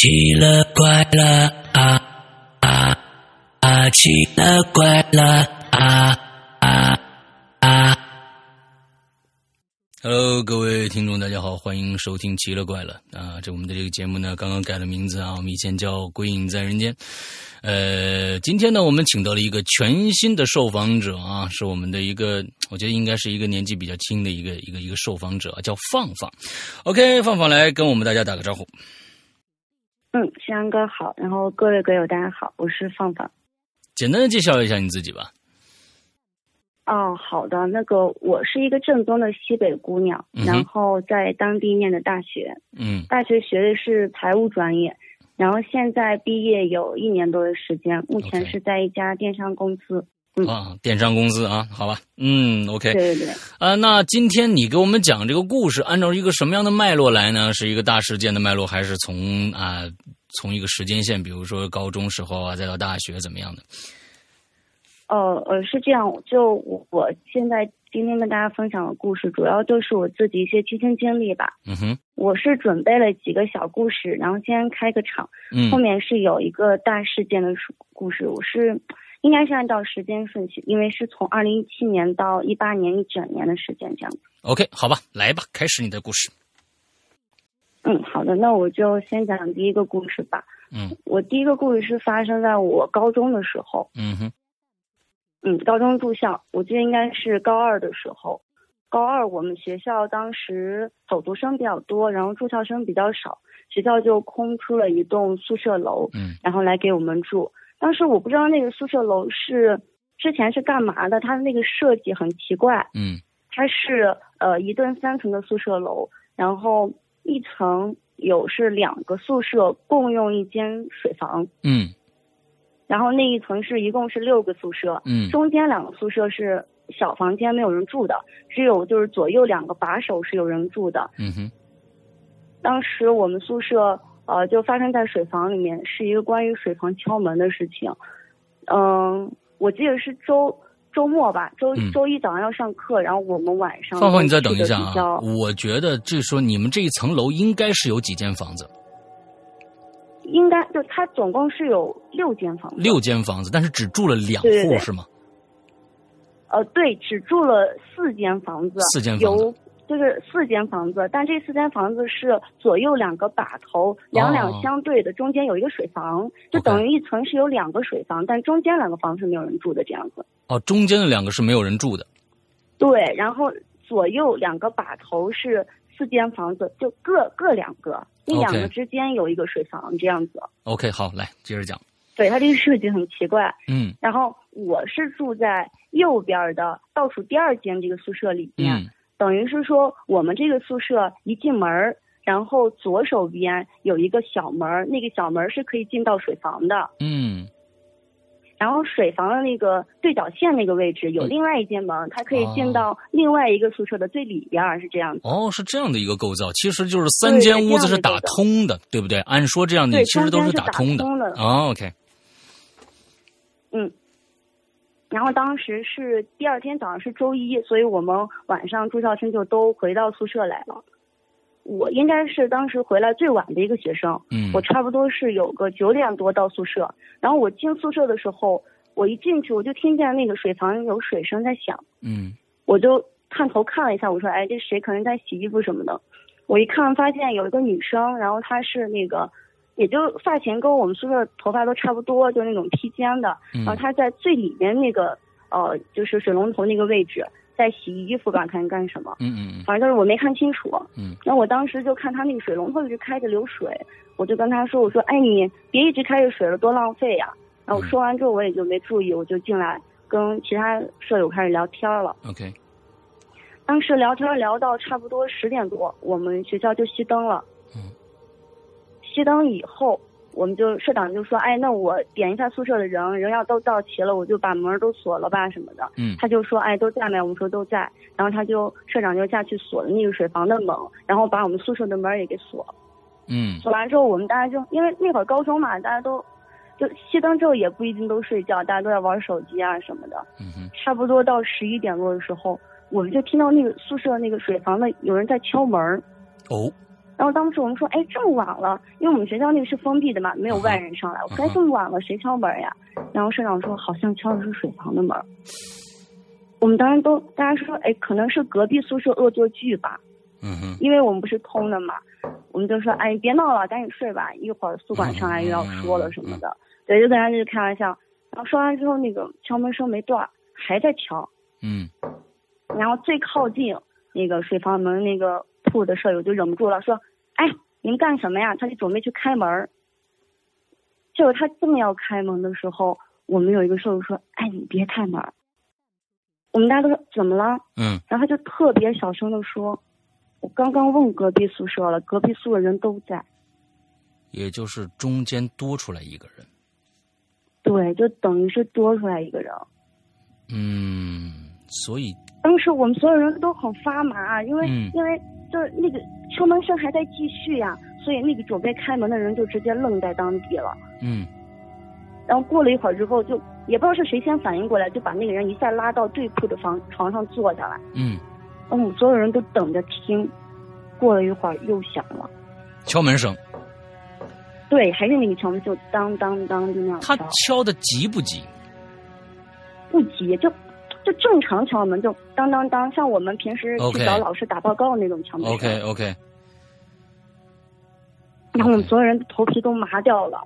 奇了怪了啊啊啊！奇了怪了啊啊啊！Hello，各位听众，大家好，欢迎收听《奇了怪了》啊！这我们的这个节目呢，刚刚改了名字啊，我们以前叫《鬼影在人间》。呃，今天呢，我们请到了一个全新的受访者啊，是我们的一个，我觉得应该是一个年纪比较轻的一个一个一个受访者，叫放放。OK，放放来跟我们大家打个招呼。嗯，山阳哥好，然后各位歌友大家好，我是放放。简单的介绍一下你自己吧。哦，好的，那个我是一个正宗的西北姑娘，然后在当地念的大学，嗯，大学学的是财务专业，然后现在毕业有一年多的时间，目前是在一家电商公司。啊，电商公司啊，好吧，嗯，OK，对对对，啊，那今天你给我们讲这个故事，按照一个什么样的脉络来呢？是一个大事件的脉络，还是从啊，从一个时间线，比如说高中时候啊，再到大学怎么样的？呃呃，是这样，就我我现在今天跟大家分享的故事，主要就是我自己一些亲身经历吧。嗯哼，我是准备了几个小故事，然后先开个场，嗯，后面是有一个大事件的故事，我是。应该是按照时间顺序，因为是从二零一七年到一八年一整年的时间这样子。OK，好吧，来吧，开始你的故事。嗯，好的，那我就先讲第一个故事吧。嗯，我第一个故事是发生在我高中的时候。嗯哼。嗯，高中住校，我记得应该是高二的时候。高二我们学校当时走读生比较多，然后住校生比较少，学校就空出了一栋宿舍楼，嗯，然后来给我们住。当时我不知道那个宿舍楼是之前是干嘛的，它的那个设计很奇怪。嗯，它是呃一栋三层的宿舍楼，然后一层有是两个宿舍共用一间水房。嗯，然后那一层是一共是六个宿舍。嗯，中间两个宿舍是小房间，没有人住的，只有就是左右两个把手是有人住的。嗯哼，当时我们宿舍。呃，就发生在水房里面，是一个关于水房敲门的事情。嗯，我记得是周周末吧，周周一早上要上课，然后我们晚上。芳芳，你再等一下啊！我觉得就是说你们这一层楼应该是有几间房子？应该就它总共是有六间房子。六间房子，但是只住了两户是吗？呃，对，只住了四间房子。四间房子。就是四间房子，但这四间房子是左右两个把头，两两相对的，中间有一个水房，就等于一层是有两个水房，但中间两个房是没有人住的这样子。哦，中间的两个是没有人住的。对，然后左右两个把头是四间房子，就各各两个，那两个之间有一个水房这样子。OK，好，来接着讲。对，它这个设计很奇怪。嗯。然后我是住在右边的倒数第二间这个宿舍里面。嗯。等于是说，我们这个宿舍一进门儿，然后左手边有一个小门儿，那个小门儿是可以进到水房的。嗯。然后水房的那个对角线那个位置有另外一间门，它可以进到另外一个宿舍的最里边，是这样子。哦，是这样的一个构造，其实就是三间屋子是打通的，对不对？按说这样的其实都是打通的。哦，OK。嗯。然后当时是第二天早上是周一，所以我们晚上住校生就都回到宿舍来了。我应该是当时回来最晚的一个学生，嗯，我差不多是有个九点多到宿舍。然后我进宿舍的时候，我一进去我就听见那个水房有水声在响，嗯，我就探头看了一下，我说：“哎，这谁可能在洗衣服什么的？”我一看发现有一个女生，然后她是那个。也就发型跟我们宿舍头发都差不多，就那种披肩的。然后他在最里面那个呃，就是水龙头那个位置在洗衣服吧，看干什么？嗯嗯反正就是我没看清楚。嗯。然后我当时就看他那个水龙头一直开着流水，我就跟他说：“我说，哎，你别一直开着水了，多浪费呀。”然后说完之后我也就没注意，我就进来跟其他舍友开始聊天了。OK。当时聊天聊到差不多十点多，我们学校就熄灯了。熄灯以后，我们就社长就说：“哎，那我点一下宿舍的人，人要都到齐了，我就把门都锁了吧，什么的。”嗯，他就说：“哎，都在没？”我们说都在。然后他就社长就下去锁了那个水房的门，然后把我们宿舍的门也给锁了。嗯，锁完之后，我们大家就因为那会儿高中嘛，大家都就熄灯之后也不一定都睡觉，大家都在玩手机啊什么的。嗯哼，差不多到十一点多的时候，我们就听到那个宿舍那个水房的有人在敲门。哦。然后当时我们说，哎，这么晚了，因为我们学校那个是封闭的嘛，没有外人上来。我说，哎，这么晚了，谁敲门呀？然后社长说，好像敲的是水房的门。我们当时都大家说，哎，可能是隔壁宿舍恶作剧吧。嗯哼。因为我们不是通的嘛，我们就说，哎，别闹了，赶紧睡吧，一会儿宿管上来又要说了什么的。对，就跟人家就开玩笑。然后说完之后，那个敲门声没断，还在敲。嗯。然后最靠近那个水房门那个铺的舍友就忍不住了，说。哎，您干什么呀？他就准备去开门就是他正要开门的时候，我们有一个舍友说：“哎，你别开门。”我们大家都说：“怎么了？”嗯。然后他就特别小声的说：“我刚刚问隔壁宿舍了，隔壁宿舍人都在。”也就是中间多出来一个人。对，就等于是多出来一个人。嗯，所以当时我们所有人都很发麻，因为因为。就是那个敲门声还在继续呀，所以那个准备开门的人就直接愣在当地了。嗯。然后过了一会儿之后，就也不知道是谁先反应过来，就把那个人一下拉到对铺的房床上坐下来。嗯。嗯，所有人都等着听。过了一会儿又响了。敲门声。对，还是那个敲门，就当当当就那样。他敲的急不急？不急，就。就正常敲门，就当当当，像我们平时去找老师打报告那种敲门。OK OK。然后我们所有人头皮都麻掉了，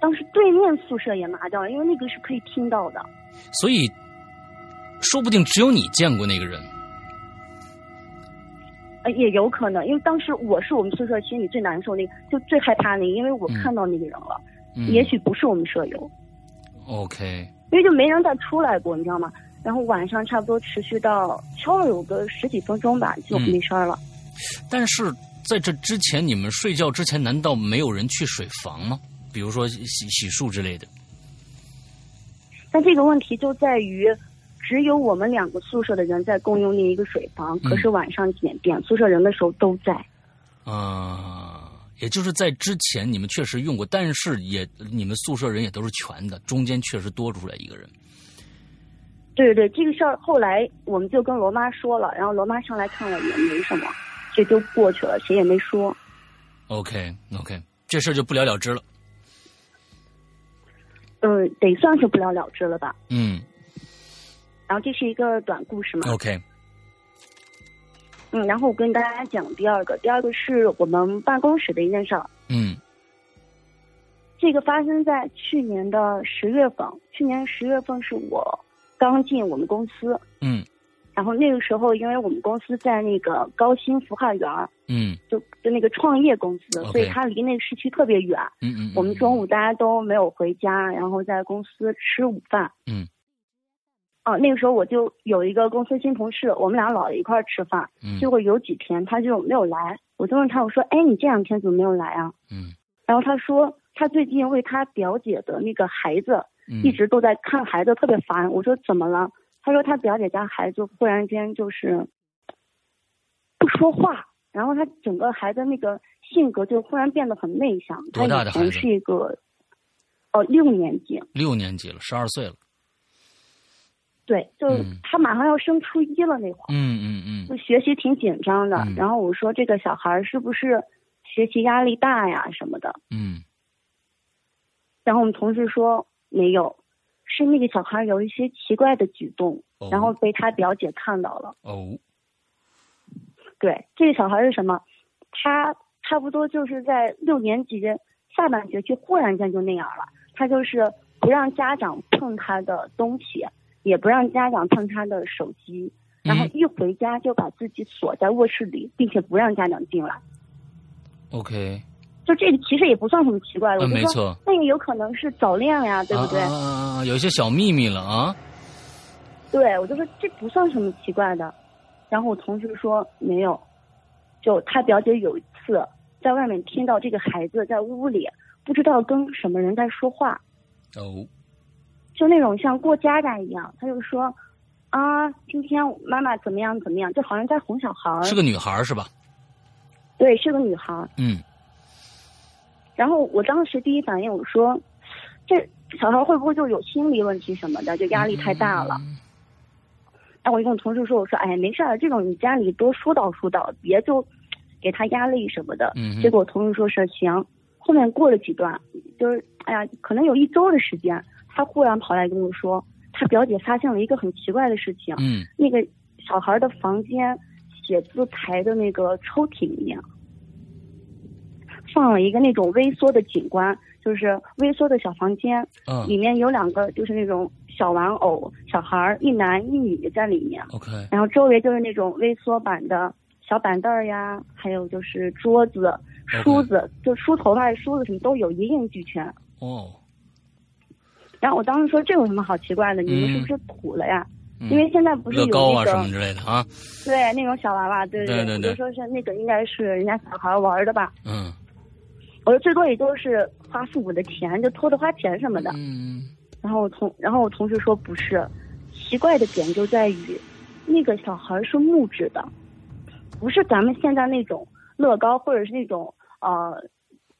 当时对面宿舍也麻掉了，因为那个是可以听到的。所以，说不定只有你见过那个人。呃，也有可能，因为当时我是我们宿舍心里最难受那个，就最害怕那个，因为我看到那个人了。嗯。也许不是我们舍友。OK。因为就没人再出来过，你知道吗？然后晚上差不多持续到敲了有个十几分钟吧，就没声了。但是在这之前，你们睡觉之前难道没有人去水房吗？比如说洗洗漱之类的。但这个问题就在于，只有我们两个宿舍的人在共用那一个水房，可是晚上点点宿舍人的时候都在。啊。也就是在之前你们确实用过，但是也你们宿舍人也都是全的，中间确实多出来一个人。对对对，这个事儿后来我们就跟罗妈说了，然后罗妈上来看了也没什么，这就过去了，谁也没说。OK OK，这事儿就不了了之了。嗯，得算是不了了之了吧。嗯。然后这是一个短故事嘛。OK。嗯，然后我跟大家讲第二个，第二个是我们办公室的一件事儿。嗯，这个发生在去年的十月份，去年十月份是我刚进我们公司。嗯，然后那个时候，因为我们公司在那个高新孵化园嗯，就就那个创业公司，所以它离那个市区特别远。嗯嗯，我们中午大家都没有回家，然后在公司吃午饭。嗯。哦，那个时候我就有一个公司新同事，我们俩老一块儿吃饭。嗯。结果有几天他就没有来，我就问他，我说：“哎，你这两天怎么没有来啊？”嗯。然后他说，他最近为他表姐的那个孩子，一直都在看孩子，特别烦。我说怎么了？他说他表姐家孩子忽然间就是不说话，然后他整个孩子那个性格就忽然变得很内向。多大的孩子？是一个，哦，六年级。六年级了，十二岁了。对，就他马上要升初一了那会儿，嗯嗯嗯，就学习挺紧张的。然后我说这个小孩是不是学习压力大呀什么的？嗯。然后我们同事说没有，是那个小孩有一些奇怪的举动，然后被他表姐看到了。哦。对，这个小孩是什么？他差不多就是在六年级下半学期忽然间就那样了。他就是不让家长碰他的东西。也不让家长碰他的手机，然后一回家就把自己锁在卧室里，并且不让家长进来。OK，就这个其实也不算什么奇怪的，没错，那个有可能是早恋呀，对不对？啊，有一些小秘密了啊。对，我就说这不算什么奇怪的。然后我同事说没有，就他表姐有一次在外面听到这个孩子在屋里不知道跟什么人在说话。哦。就那种像过家家一样，他就说，啊，今天妈妈怎么样怎么样，就好像在哄小孩儿。是个女孩是吧？对，是个女孩嗯。然后我当时第一反应我说，这小孩会不会就有心理问题什么的，就压力太大了。然后我就跟我同事说，我说，哎，没事儿，这种你家里多疏导疏导，别就给他压力什么的。嗯结果我同事说是行。后面过了几段，就是哎呀，可能有一周的时间，他忽然跑来跟我说，他表姐发现了一个很奇怪的事情，嗯那个小孩的房间写字台的那个抽屉里面放了一个那种微缩的景观，就是微缩的小房间，嗯里面有两个就是那种小玩偶，小孩儿一男一女在里面，，OK，然后周围就是那种微缩版的小板凳儿呀，还有就是桌子、梳子，就梳头发的梳子什么都有，一应俱全。哦，然后我当时说这有什么好奇怪的？你们是不是土了呀？嗯因为现在不是有那个、啊什么之类的啊，对那种小娃娃，对对对就说是那个应该是人家小孩玩的吧。嗯我说最多也就是花父母的钱，就偷着花钱什么的。嗯然后我同然后我同事说不是，奇怪的点就在于，那个小孩是木质的，不是咱们现在那种乐高或者是那种呃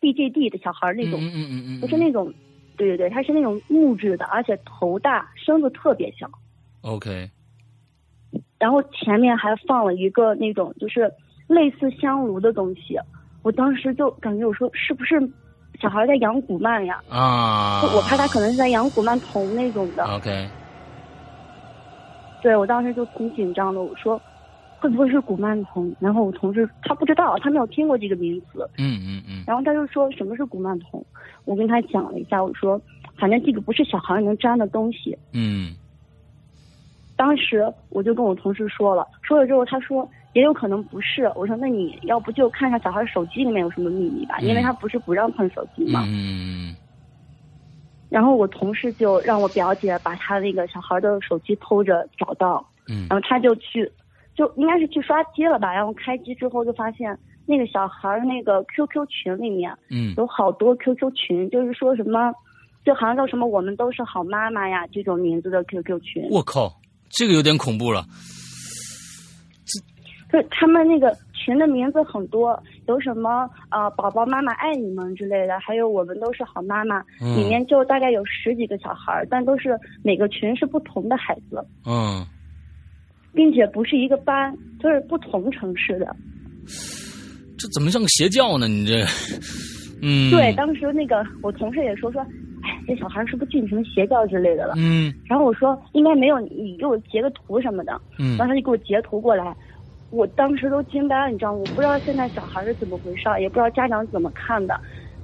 BGD 的小孩那种，嗯嗯嗯嗯，不是那种，对对对，它是那种木质的，而且头大，身子特别小。OK，然后前面还放了一个那种就是类似香炉的东西，我当时就感觉我说是不是小孩在养古曼呀？啊，就我怕他可能是在养古曼童那种的。OK，对我当时就挺紧张的，我说会不会是古曼童？然后我同事他不知道，他没有听过这个名词，嗯嗯嗯然后他就说什么是古曼童？我跟他讲了一下，我说反正这个不是小孩能沾的东西。嗯当时我就跟我同事说了，说了之后他说也有可能不是。我说那你要不就看一下小孩手机里面有什么秘密吧，因为他不是不让碰手机嘛。嗯然后我同事就让我表姐把他那个小孩的手机偷着找到，嗯然后他就去，就应该是去刷机了吧。然后开机之后就发现那个小孩儿那个 QQ 群里面嗯有好多 QQ 群，就是说什么，就好像叫什么“我们都是好妈妈呀”这种名字的 QQ 群。我靠，这个有点恐怖了。就他们那个群的名字很多，有什么呃“宝宝妈妈爱你们”之类的，还有“我们都是好妈妈”，嗯里面就大概有十几个小孩儿，但都是每个群是不同的孩子，嗯，并且不是一个班，就是不同城市的。这怎么像个邪教呢？你这，嗯，对，当时那个我同事也说说，哎，这小孩是不是进什么邪教之类的了？嗯然后我说应该没有，你你给我截个图什么的。嗯然后他就给我截图过来，我当时都惊呆了，你知道吗？我不知道现在小孩是怎么回事儿，也不知道家长怎么看的。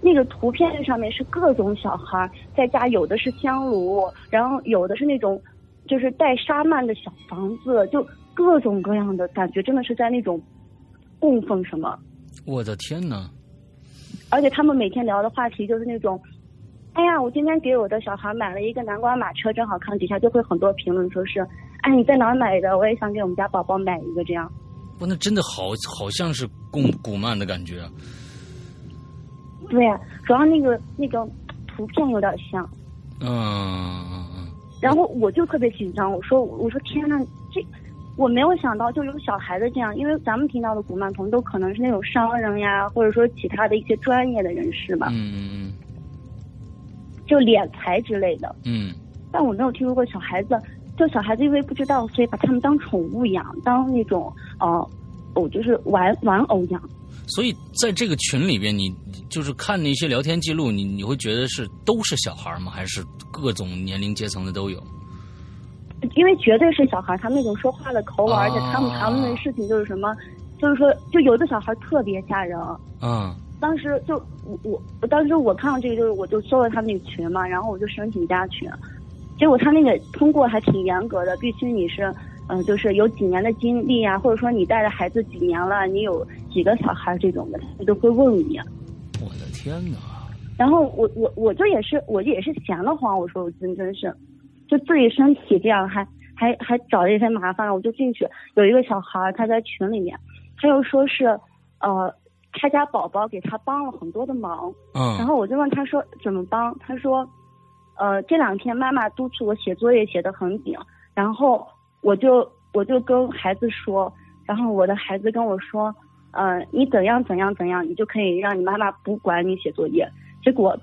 那个图片上面是各种小孩在家，有的是香炉，然后有的是那种就是带沙幔的小房子，就各种各样的感觉，真的是在那种供奉什么。我的天呐！而且他们每天聊的话题就是那种，哎呀，我今天给我的小孩买了一个南瓜马车，真好看。底下就会很多评论说是，哎，你在哪儿买的？我也想给我们家宝宝买一个这样。不，那真的好好像是供古曼的感觉啊。对呀、主要那个那个图片有点像。嗯然后我就特别紧张，我说我说天呐，这我没有想到就有小孩子这样，因为咱们听到的古曼童都可能是那种商人呀，或者说其他的一些专业的人士嘛，嗯嗯就敛财之类的。嗯但我没有听说过小孩子，就小孩子因为不知道，所以把他们当宠物养，当那种呃，偶，就是玩玩偶养。所以在这个群里边，你就是看那些聊天记录，你你会觉得是都是小孩吗？还是各种年龄阶层的都有？因为绝对是小孩，他们那种说话的口吻，啊而且他们谈论的事情就是什么，就是说，就有的小孩特别吓人。嗯当时就我我我当时我看到这个，就是我就搜了他们那个群嘛，然后我就申请加群，结果他那个通过还挺严格的，必须你是嗯、呃就是有几年的经历啊，或者说你带着孩子几年了，你有几个小孩这种的，他都会问你。我的天哪！然后我我我就也是我也是闲得慌，我说我真真是，就自己身体这样还还还找了一些麻烦，我就进去有一个小孩他在群里面，他又说是呃他家宝宝给他帮了很多的忙，然嗯后我就问他说怎么帮，他说呃这两天妈妈督促我写作业写得很紧，然后我就我就跟孩子说，然后我的孩子跟我说。呃，你怎样怎样怎样，你就可以让你妈妈不管你写作业。结果，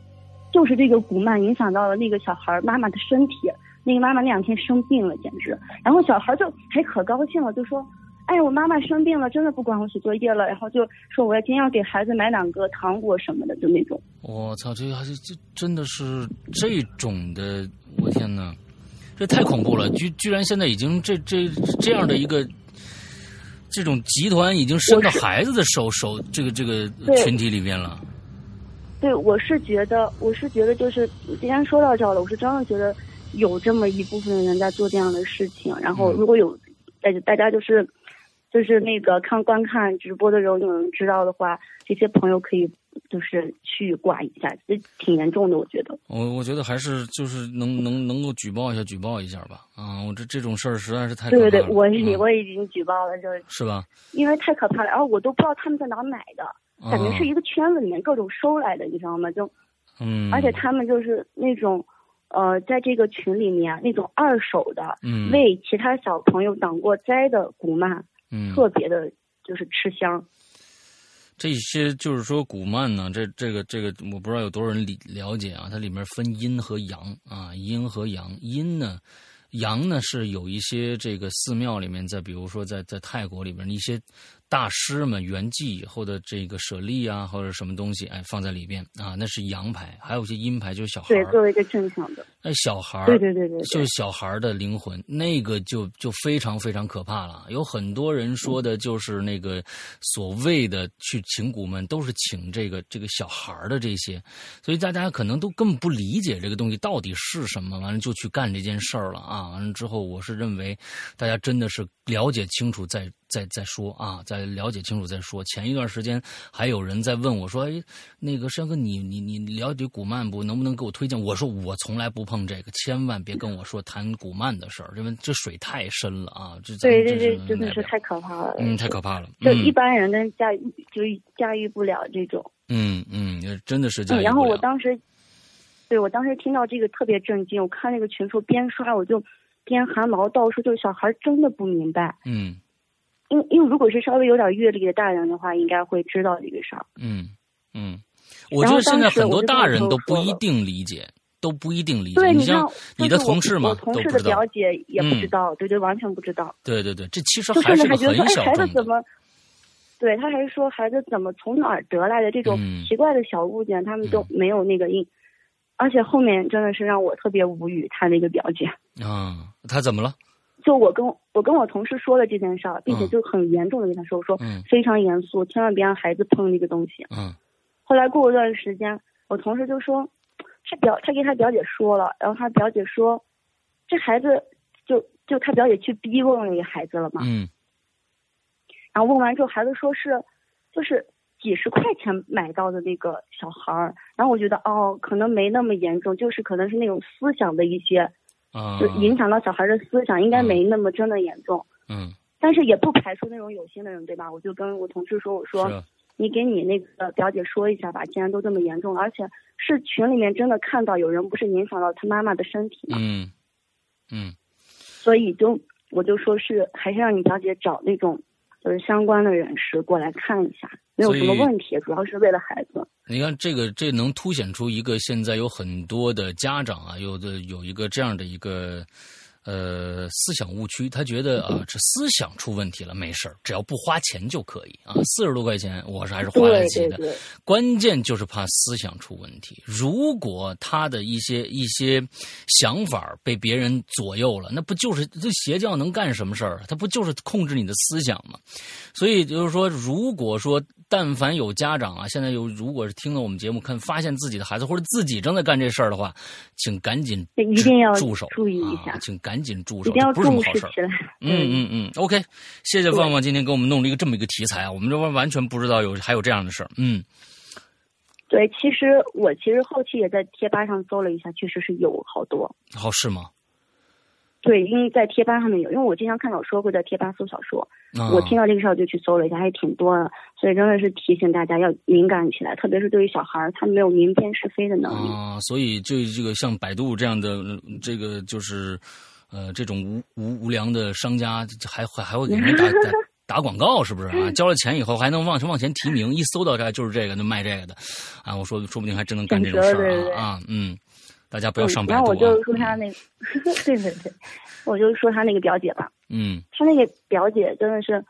就是这个古曼影响到了那个小孩妈妈的身体，那个妈妈那两天生病了，简直。然后小孩就还可高兴了，就说：“哎，我妈妈生病了，真的不管我写作业了，然后就说我要今天要给孩子买两个糖果什么的，就那种。我操，这还是这真的是这种的，我天哪，这太恐怖了！居居然现在已经这这这样的一个这种集团已经伸到孩子的手手这个这个群体里面了。对，我是觉得，我是觉得，就是今天说到这了，我是真的觉得有这么一部分人在做这样的事情。然后，如果有大大家就是就是那个看观看直播的时候有人知道的话，这些朋友可以就是去挂一下，这挺严重的，我觉得。我我觉得还是就是能能能够举报一下，举报一下吧。啊，我这这种事儿实在是太对对对，我已我已经举报了，就是是吧？因为太可怕了，然后我都不知道他们在哪买的。感觉是一个圈子里面各种收来的，你知道吗？就，嗯，而且他们就是那种，呃，在这个群里面那种二手的，嗯，为其他小朋友挡过灾的古曼，嗯，特别的就是吃香。这些就是说古曼呢，这这个这个我不知道有多少人理了解啊，它里面分阴和阳啊，阴和阳，阴呢，阳呢是有一些这个寺庙里面，在比如说在在泰国里边一些。大师们圆寂以后的这个舍利啊，或者什么东西，哎，放在里边啊，那是阳牌；还有一些阴牌，就是小孩对，作为一个正常的。哎，小孩对对对对，就是小孩的灵魂，那个就就非常非常可怕了。有很多人说的就是那个所谓的去请古们，都是请这个这个小孩的这些，所以大家可能都根本不理解这个东西到底是什么，完了就去干这件事儿了啊！完了之后，我是认为大家真的是了解清楚再。再再说啊，再了解清楚再说。前一段时间还有人在问我说：“哎，那个山哥，你你你了解古曼不？能不能给我推荐？”我说：“我从来不碰这个，千万别跟我说谈古曼的事儿，因为这水太深了啊！”这对对对，真的是太可怕了。嗯，太可怕了。就一般人跟驾驭就驾驭不了这种。嗯嗯，真的是驾驭不了。然后我当时，对我当时听到这个特别震惊。我看那个群说边刷我就边汗毛倒竖，就是小孩真的不明白。嗯。因因为如果是稍微有点阅历的大人的话，应该会知道这个事儿。嗯嗯，我觉得现在很多大人都不一定理解，都不一定理解。对，你像你的同事嘛，同事的表姐也不知道，对对，完全不知道。对对对，这其实还是个很小孩子怎么？对他还是说孩子怎么从哪儿得来的这种奇怪的小物件，他们都没有那个印。而且后面真的是让我特别无语，他那个表姐。啊，他怎么了？就我跟我跟我同事说了这件事儿，并且就很严重的跟他说，我说非常严肃，千万别让孩子碰那个东西。嗯。后来过了段时间，我同事就说，他表他跟他表姐说了，然后他表姐说，这孩子就就他表姐去逼问那个孩子了嘛。嗯。然后问完之后，孩子说是就是几十块钱买到的那个小孩儿，然后我觉得哦，可能没那么严重，就是可能是那种思想的一些。就影响到小孩的思想，应该没那么真的严重。嗯，但是也不排除那种有心的人，对吧？我就跟我同事说，我说你给你那个表姐说一下吧，既然都这么严重了，而且是群里面真的看到有人不是影响到他妈妈的身体嘛？嗯嗯，所以就我就说是还是让你表姐找那种就是相关的人士过来看一下。没有什么问题，主要是为了孩子。你看，这个这能凸显出一个现在有很多的家长啊，有的有一个这样的一个。呃，思想误区，他觉得啊，这思想出问题了，没事只要不花钱就可以啊。四十多块钱，我是还是花得起的。关键就是怕思想出问题。如果他的一些一些想法被别人左右了，那不就是这邪教能干什么事儿？他不就是控制你的思想吗？所以就是说，如果说但凡有家长啊，现在有如果是听了我们节目，看发现自己的孩子或者自己正在干这事儿的话，请赶紧一定要住手，注意一下，请赶。赶紧住手，一定要不是什么好事起来。嗯嗯嗯，OK，谢谢旺旺今天给我们弄了一个这么一个题材啊，我们这边完全不知道有还有这样的事儿。嗯，对，其实我其实后期也在贴吧上搜了一下，确实是有好多。好是吗？对，因为在贴吧上面有，因为我经常看小说，会在贴吧搜小说。我听到这个事儿就去搜了一下，还挺多的，所以真的是提醒大家要敏感起来，特别是对于小孩儿，他没有明辨是非的能力。啊，所以就这个像百度这样的，这个就是，呃，这种无无无良的商家还还还会给人打 打打广告，是不是啊？交了钱以后还能往往前提名，一搜到这就是这个，那卖这个的，啊，我说说不定还真能干这种事儿啊啊，嗯。大家不要上百度然后我就说他那个，对对对，我就说他那个表姐吧。嗯。他那个表姐真的是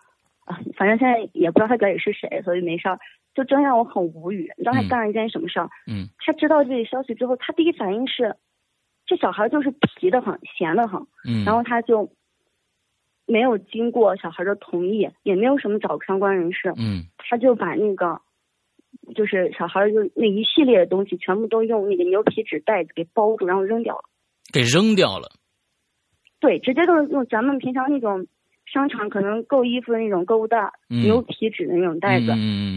啊，反正现在也不知道他表姐是谁，所以没事儿，就真让我很无语。你知道他嗯干了一件什么事儿？嗯他知道这个消息之后，他第一反应是，这小孩就是皮的很，闲的很，嗯，然后他就没有经过小孩的同意，也没有什么找相关人士，嗯他就把那个就是小孩就那一系列的东西全部都用那个牛皮纸袋子给包住，然后扔掉了。给扔掉了。对，直接就是用咱们平常那种商场可能购衣服的那种购物袋，嗯牛皮纸的那种袋子，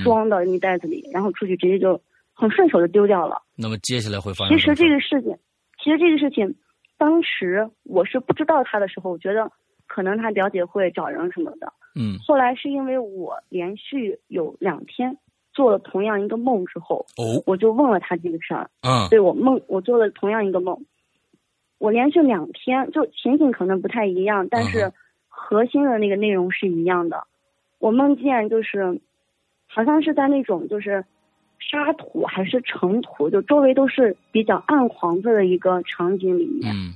装到那袋子里，然后出去直接就很顺手就丢掉了。那么接下来会发生其实什么事这个事情，其实这个事情，当时我是不知道他的时候，我觉得可能他表姐会找人什么的。嗯后来是因为我连续有两天做了同样一个梦之后，哦我就问了他这个事儿。嗯对我梦，我做了同样一个梦，我连续两天，就情景可能不太一样，但嗯是核心的那个内容是一样的。我梦见就是，好像是在那种就是沙土还是尘土，就周围都是比较暗黄色的一个场景里面，嗯。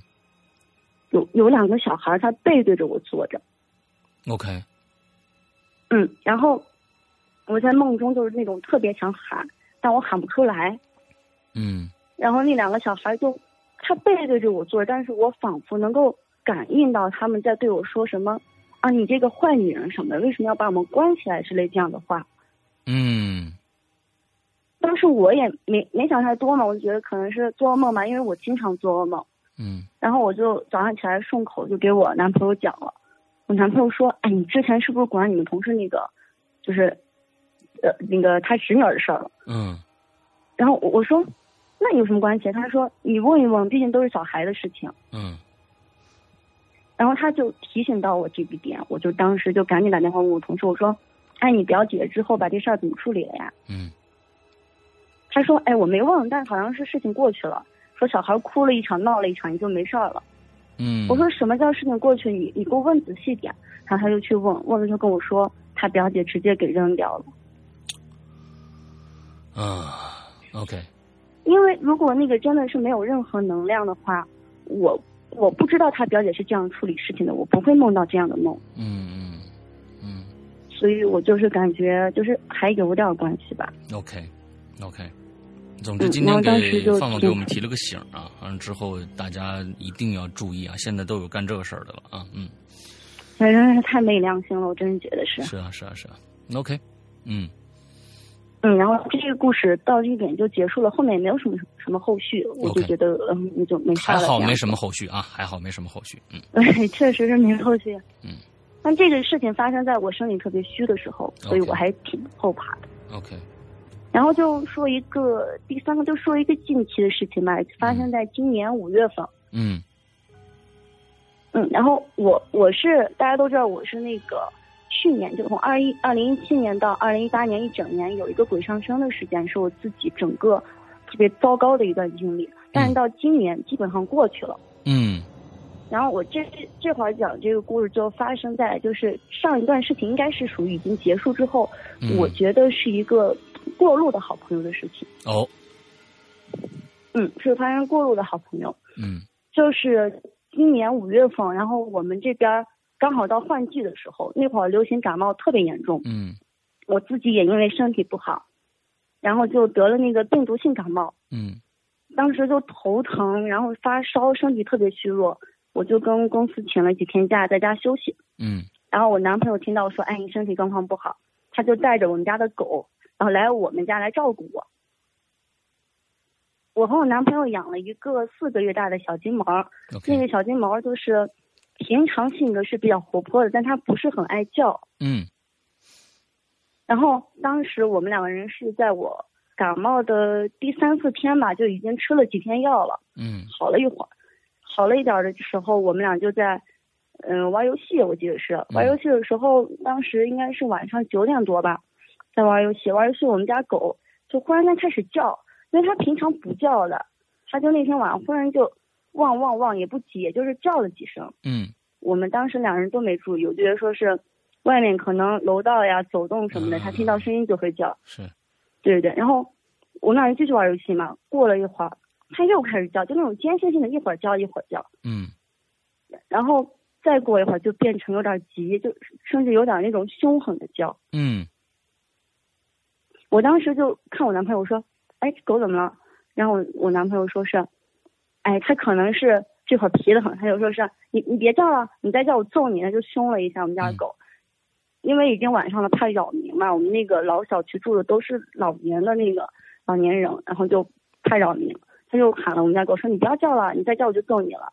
有有两个小孩，他背对着我坐着，，OK，嗯，然后我在梦中就是那种特别想喊，但我喊不出来，嗯。然后那两个小孩就他背对着我坐，但是我仿佛能够感应到他们在对我说什么啊，你这个坏女人什么的，为什么要把我们关起来？之类这样的话。嗯当时我也没没想太多嘛，我就觉得可能是做噩梦嘛，因为我经常做噩梦。嗯然后我就早上起来顺口就给我男朋友讲了，我男朋友说，哎，你之前是不是管你们同事那个，就是，呃，那个他侄女儿的事儿了？嗯然后我我说，那有什么关系？他说你问一问，毕竟都是小孩的事情。嗯然后他就提醒到我这个点，我就当时就赶紧打电话问我同事，我说：“哎，你表姐之后把这事儿怎么处理了呀嗯？”他说：“哎，我没问，但好像是事情过去了，说小孩哭了一场，闹了一场，也就没事儿了。嗯，我说：“什么叫事情过去？你你给我问仔细点。”然后他就去问，问了就跟我说，他表姐直接给扔掉了。啊，OK，因为如果那个真的是没有任何能量的话，我我不知道他表姐是这样处理事情的，我不会梦到这样的梦。嗯嗯嗯所以我就是感觉就是还有点关系吧。，OK OK。总之，嗯今天给就放放给我们提了个醒啊，完了之后大家一定要注意啊！现在都有干这个事儿的了啊，嗯，反正太没良心了，我真的觉得是。是啊是啊是啊，OK，嗯嗯，然后这个故事到这一点就结束了，后面也没有什么什么后续，我就觉得嗯，那就没事了。还好没什么后续啊，还好没什么后续，嗯对，确实是没后续。嗯。但这个事情发生在我身体特别虚的时候，所以我还挺后怕的。，OK，然后就说一个第三个，就说一个近期的事情吧，发生在今年五月份。嗯嗯，然后我我是大家都知道我是那个去年就从二一二零一七年到二零一八年一整年有一个鬼上身的事件，是我自己整个特别糟糕的一段经历。但是到今年基本上过去了。嗯然后我这这会儿讲这个故事就发生在就是上一段事情应该是属于已经结束之后，嗯，我觉得是一个过路的好朋友的事情。哦，嗯，是发生过路的好朋友。嗯。就是今年五月份，然后我们这边刚好到换季的时候，那会儿流行感冒特别严重，嗯。我自己也因为身体不好，然后就得了那个病毒性感冒，嗯。当时就头疼，然后发烧，身体特别虚弱，我就跟公司请了几天假，在家休息。嗯。然后我男朋友听到说，哎，你身体状况不好，他就带着我们家的狗，然后来我们家来照顾我。我和我男朋友养了一个四个月大的小金毛，那个小金毛就是平常性格是比较活泼的，但它不是很爱叫。嗯然后当时我们两个人是在我感冒的第三四天吧，就已经吃了几天药了，嗯好了一会儿，好了一点的时候，我们俩就在嗯、玩游戏，我记得是玩游戏的时候，当时应该是晚上九点多吧，在玩游戏，玩游戏我们家狗就忽然间开始叫，因为它平常不叫的，它就那天晚上忽然就汪汪汪也不急，也就是叫了几声。嗯我们当时两人都没注意，我觉得说是外面可能楼道呀、走动什么的，它听到声音就会叫，是，对对对。然后我们俩人继续玩游戏嘛，过了一会儿，它又开始叫，就那种间歇性的，一会儿叫一会儿叫。嗯然后再过一会儿就变成有点急，就甚至有点那种凶狠的叫。嗯我当时就看我男朋友说：“哎，狗怎么了？”然后我我男朋友说是：“哎，它可能是这会儿皮的很。”他就说是：“你你别叫了，你再叫我揍你。”他就凶了一下我们家的狗，因为已经晚上了，怕扰民嘛。我们那个老小区住的都是老年的那个老年人，然后就怕扰民，他就喊了我们家狗说：“你不要叫了，你再叫我就揍你了。”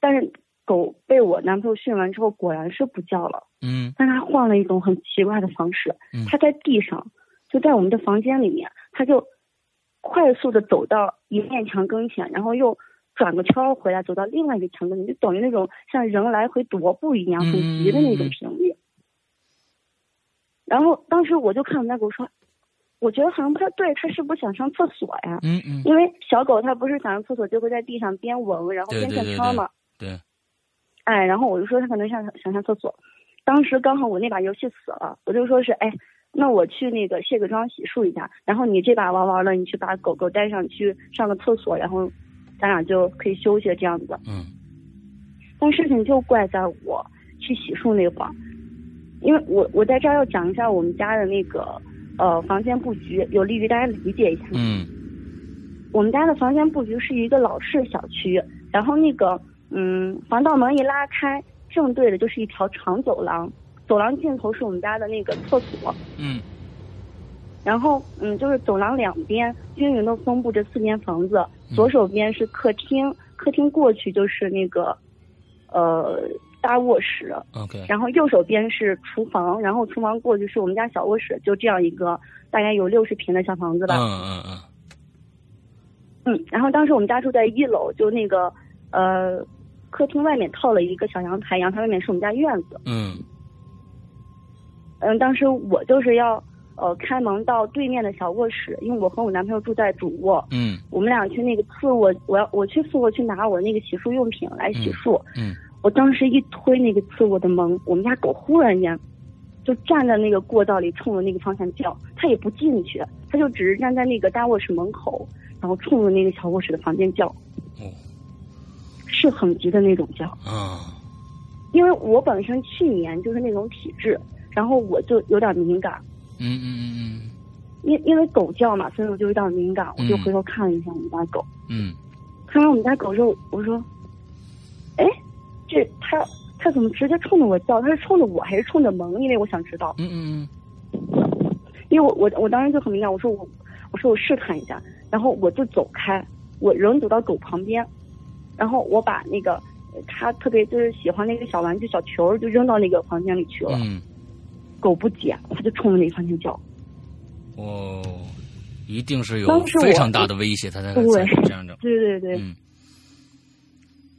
但是狗被我男朋友训完之后，果然是不叫了。嗯但他换了一种很奇怪的方式嗯，他在地上，就在我们的房间里面，他就快速的走到一面墙跟前，然后又转个圈儿回来，走到另外一个墙跟前，就等于那种像人来回踱步一样很急的那种频率。然后当时我就看我们家狗说，我觉得好像不太对，它是不是想上厕所呀？嗯嗯，因为小狗它不是想上厕所就会在地上边闻，然后边对对对转圈儿嘛。对，哎，然后我就说他可能想想上厕所，当时刚好我那把游戏死了，我就说是哎，那我去那个卸个妆洗漱一下，然后你这把玩完了，你去把狗狗带上去上个厕所，然后咱俩就可以休息这样子。嗯但事情就怪在我去洗漱那会儿，因为我我在这儿要讲一下我们家的那个呃房间布局，有利于大家理解一下。嗯我们家的房间布局是一个老式小区，然后那个嗯，防盗门一拉开，正对的就是一条长走廊，走廊尽头是我们家的那个厕所，嗯。然后嗯，就是走廊两边均匀的分布着四间房子，左手边是客厅，客厅过去就是那个呃大卧室，，OK，然后右手边是厨房，然后厨房过去是我们家小卧室，就这样一个大概有六十平的小房子吧。嗯嗯嗯。嗯，然后当时我们家住在一楼，就那个呃，客厅外面套了一个小阳台，阳台外面是我们家院子。嗯嗯，当时我就是要呃开门到对面的小卧室，因为我和我男朋友住在主卧，嗯我们俩去那个次卧，我要我去次卧去拿我那个洗漱用品来洗漱。嗯我当时一推那个次卧的门，我们家狗忽然间就站在那个过道里，冲着那个方向叫，它也不进去，它就只是站在那个大卧室门口，然后冲着那个小卧室的房间叫。哦是很急的那种叫，啊因为我本身去年就是那种体质，然后我就有点敏感，嗯嗯嗯因因为狗叫嘛，所以我就有点敏感，我就嗯回头看了一下我们家狗，嗯看完我们家狗之后，我说，哎，这它它怎么直接冲着我叫？它是冲着我还是冲着萌？因为我想知道，嗯嗯嗯因为我我我当时就很敏感，我说我我说我试探一下，然后我就走开，我人走到狗旁边，然后我把那个呃它特别就是喜欢那个小玩具小球就扔到那个房间里去了。嗯，狗不捡，它就冲着那个方向叫。哦，一定是有非常大的威胁，它才会这样的。对对对。嗯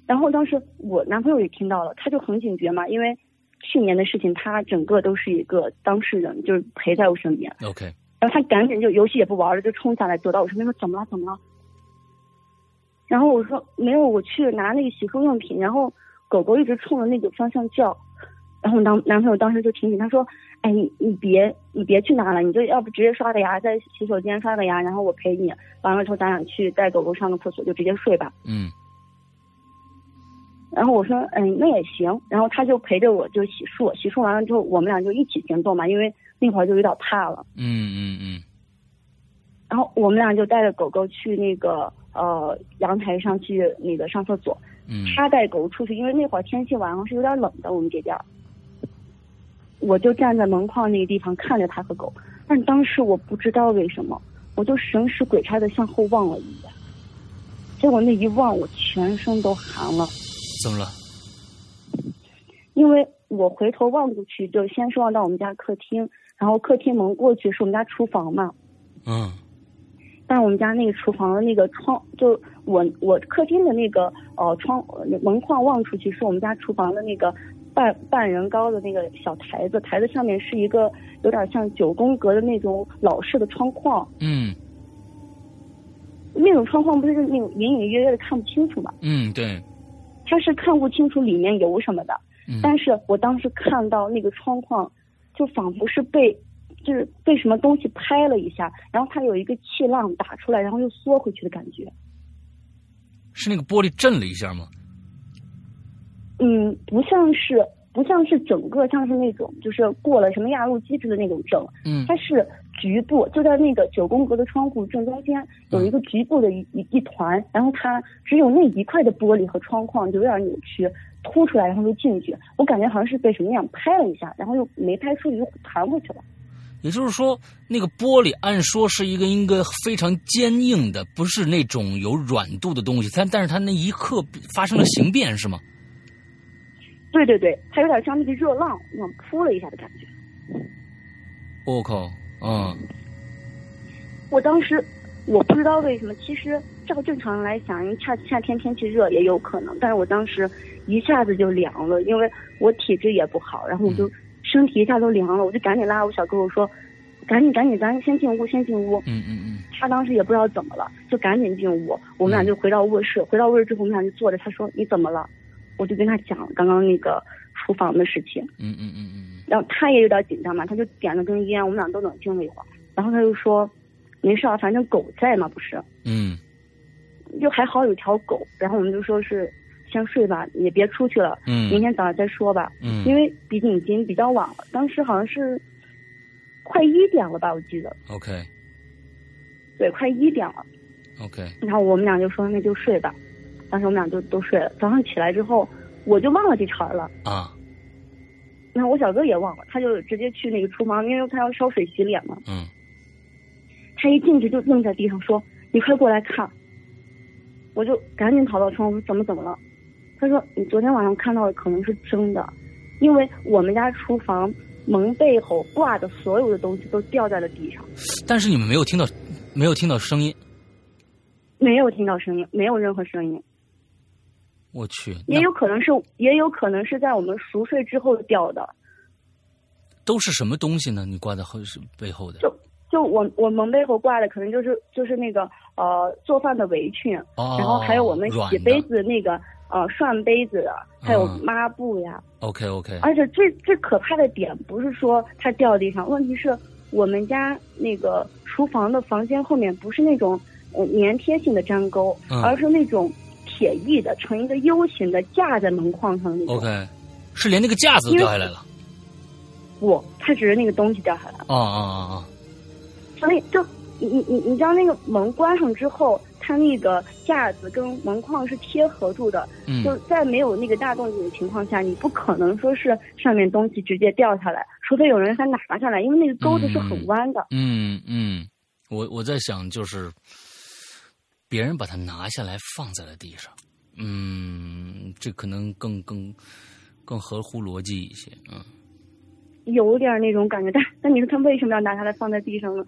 然后当时我男朋友也听到了，他就很警觉嘛，因为去年的事情，他整个都是一个当事人，就是陪在我身边。，OK，然后他赶紧就游戏也不玩了，就冲下来躲到我身边说怎么了怎么了？然后我说没有，我去拿那个洗漱用品，然后狗狗一直冲着那个方向叫，然后我男男朋友当时就提醒他说，哎你你别你别去拿了，你就要不直接刷个牙，在洗手间刷个牙，然后我陪你，完了之后咱俩去带狗狗上个厕所，就直接睡吧。嗯然后我说，嗯，那也行。然后他就陪着我就洗漱，洗漱完了之后，我们俩就一起行动嘛，因为那会儿就有点怕了。嗯嗯嗯然后我们俩就带着狗狗去那个呃阳台上去那个上厕所。嗯他带狗出去，因为那会儿天气晚上是有点冷的，我们这边儿。我就站在门框那个地方看着他和狗，但当时我不知道为什么，我就神使鬼差的向后望了一眼，结果那一望，我全身都寒了。怎么了？因为我回头望过去，就先是望到我们家客厅，然后客厅门过去是我们家厨房嘛。嗯但我们家那个厨房的那个窗，就我我客厅的那个呃窗呃门框望出去是我们家厨房的那个半半人高的那个小台子，台子上面是一个有点像九宫格的那种老式的窗框，嗯那种窗框不是那种隐隐约约的看不清楚嘛，嗯，对，它是看不清楚里面有什么的。嗯但是我当时看到那个窗框，就仿佛是被，就是被什么东西拍了一下，然后它有一个气浪打出来，然后又缩回去的感觉。是那个玻璃震了一下吗？嗯，不像是不像是整个像是那种就是过了什么压路机制的那种整，嗯它是局部，就在那个九宫格的窗户正中间有一个局部的一一一团，然后它只有那一块的玻璃和窗框就有点扭曲，凸出来然后就进去，我感觉好像是被什么样拍了一下，然后又没拍出，又弹回去了。也就是说，那个玻璃按说是一个应该非常坚硬的，不是那种有软度的东西，但但是它那一刻发生了形变，是吗？对对对，它有点像那个热浪那样扑了一下的感觉。我、靠，嗯我当时我不知道为什么，其实照正常人来想，因为夏夏天天气热也有可能，但是我当时一下子就凉了，因为我体质也不好，然后我就身体一下都凉了，我就赶紧拉我小哥哥说，赶紧赶紧，咱先进屋，先进屋。嗯嗯嗯他当时也不知道怎么了，就赶紧进屋，我们俩就回到卧室，回到卧室之后，我们俩就坐着，他说你怎么了？我就跟他讲刚刚那个厨房的事情。嗯嗯嗯嗯然后他也有点紧张嘛，他就点了根烟，我们俩都冷静了一会儿，然后他就说，没事啊，反正狗在嘛，不是，嗯。就还好有条狗，然后我们就说是先睡吧，也别出去了，嗯。明天早上再说吧，嗯。因为毕竟已经比较晚了，当时好像是快一点了吧，我记得，，OK。对，快一点了，OK，然后我们俩就说那就睡吧，当时我们俩就都睡了，早上起来之后我就忘了这茬儿了。啊那我小哥也忘了，他就直接去那个厨房，因为他要烧水洗脸嘛。嗯他一进去就愣在地上说：“你快过来看！”我就赶紧跑到窗户，怎么怎么了？他说：“你昨天晚上看到的可能是真的，因为我们家厨房门背后挂的所有的东西都掉在了地上，但是你们没有听到，没有听到声音，没有听到声音，没有任何声音，我去，也有可能是，也有可能是在我们熟睡之后掉的。都是什么东西呢？你挂在后是背后的就就我我门背后挂的可能就是就是那个呃做饭的围裙，哦，然后还有我们洗杯子那个呃涮杯子的，还有嗯抹布呀。OK OK，而且最最可怕的点不是说它掉地上，问题是我们家那个厨房的房间后面不是那种呃粘贴性的粘钩，嗯而是那种铁艺的，成一个 U 型的架在门框上的那种。OK，是连那个架子都掉下来了。不，它只是那个东西掉下来了。啊啊啊啊！所以就你你你你知道那个门关上之后，它那个架子跟门框是贴合住的，嗯就在没有那个大动静的情况下，你不可能说是上面东西直接掉下来，除非有人把它拿下来，因为那个钩子是很弯的。嗯嗯，我我在想，就是别人把它拿下来放在了地上，嗯，这可能更更更合乎逻辑一些，嗯。有点那种感觉，但但你说他为什么要拿下来放在地上呢？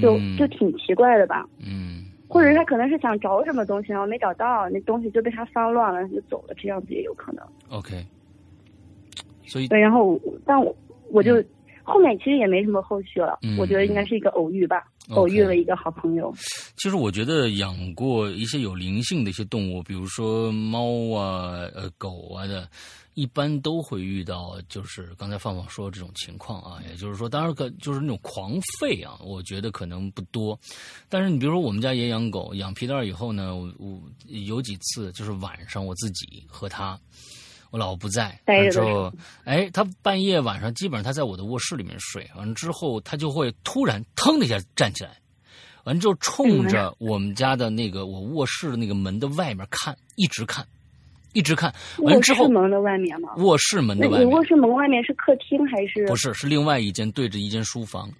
就嗯就挺奇怪的吧？嗯，或者他可能是想找什么东西，然后没找到，那东西就被他翻乱了，他就走了，这样子也有可能。OK，所以对，然后但我我就、后面其实也没什么后续了，嗯我觉得应该是一个偶遇吧偶遇了一个好朋友。其实我觉得养过一些有灵性的一些动物，比如说猫啊、呃狗啊的，一般都会遇到，就是刚才放放说这种情况啊。也就是说，当然可就是那种狂吠啊，我觉得可能不多。但是你比如说我们家也养狗，养皮蛋以后呢，我我有几次就是晚上我自己和它。我老婆不在，完之后，哎，他半夜晚上基本上他在我的卧室里面睡，完了之后他就会突然腾的一下站起来，完之后冲着我们家的那个我卧室的那个门的外面看，一直看，一直看，完卧之后卧室门的外面吗？卧室门的外面你卧室门外面是客厅还是？不是，是另外一间对着一间书房，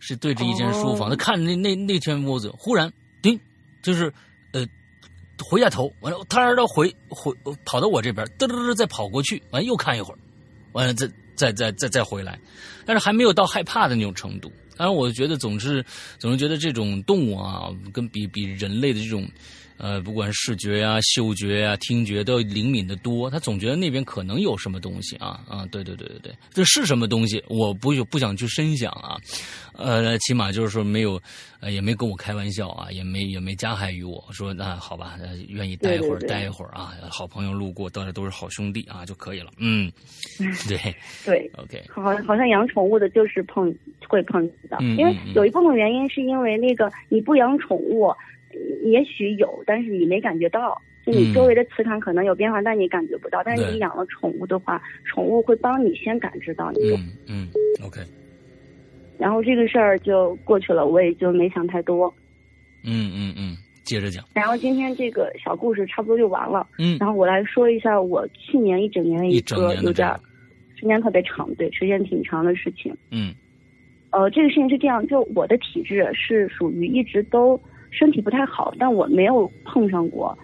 是对着一间书房。哦他看着那那那间屋子，忽然叮，就是呃回下头，完了他儿子回回跑到我这边，嘚嘚嘚再跑过去，完了又看一会儿，完了再再再再再回来，但是还没有到害怕的那种程度。但是，我觉得总是总是觉得这种动物啊，跟比比人类的这种，呃，不管视觉呀、嗅觉呀、听觉都灵敏的多。他总觉得那边可能有什么东西啊啊！对对对对对，这是什么东西？我不不想去深想啊，呃，起码就是说没有，呃，也没跟我开玩笑啊，也没也没加害于我，说那好吧，呃愿意待一会儿待一会儿啊，好朋友路过，大家都是好兄弟啊就可以了。嗯，对对，，OK，好，好像养宠物的就是碰会碰到，因为有一部分原因是因为那个你不养宠物，也许有，但是你没感觉到。就你嗯周围的磁场可能有变化，但你感觉不到。但是你养了宠物的话，宠物会帮你先感知到那种。嗯嗯，OK，然后这个事儿就过去了，我也就没想太多。嗯嗯嗯，接着讲，然后今天这个小故事差不多就完了。嗯然后我来说一下我去年一整年的一个有点时间特别长，对，时间挺长的事情。嗯呃，这个事情是这样，就我的体质是属于一直都身体不太好，但我没有碰上过，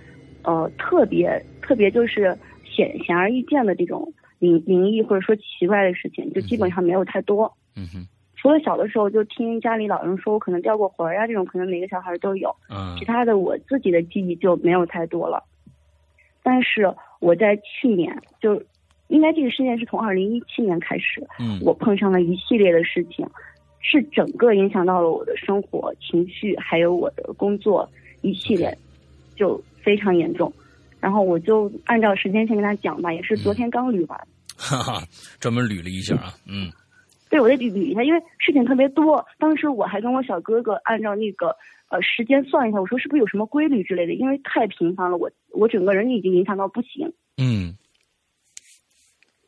呃，特别特别就是显显而易见的这种灵灵异或者说奇怪的事情，就基本上没有太多。嗯哼除了小的时候就听家里老人说我可能掉过魂儿呀、这种可能每个小孩都有，嗯其他的我自己的记忆就没有太多了。但是我在去年就。应该这个事件是从二零一七年开始，嗯我碰上了一系列的事情，是整个影响到了我的生活、情绪，还有我的工作，一系列就非常严重。然后我就按照时间线跟他讲吧，也是昨天刚捋完。哈哈，专门捋了一下啊，嗯对，我得捋捋一下，因为事情特别多。当时我还跟我小哥哥按照那个呃时间算一下，我说是不是有什么规律之类的？因为太频繁了，我我整个人已经影响到不行。嗯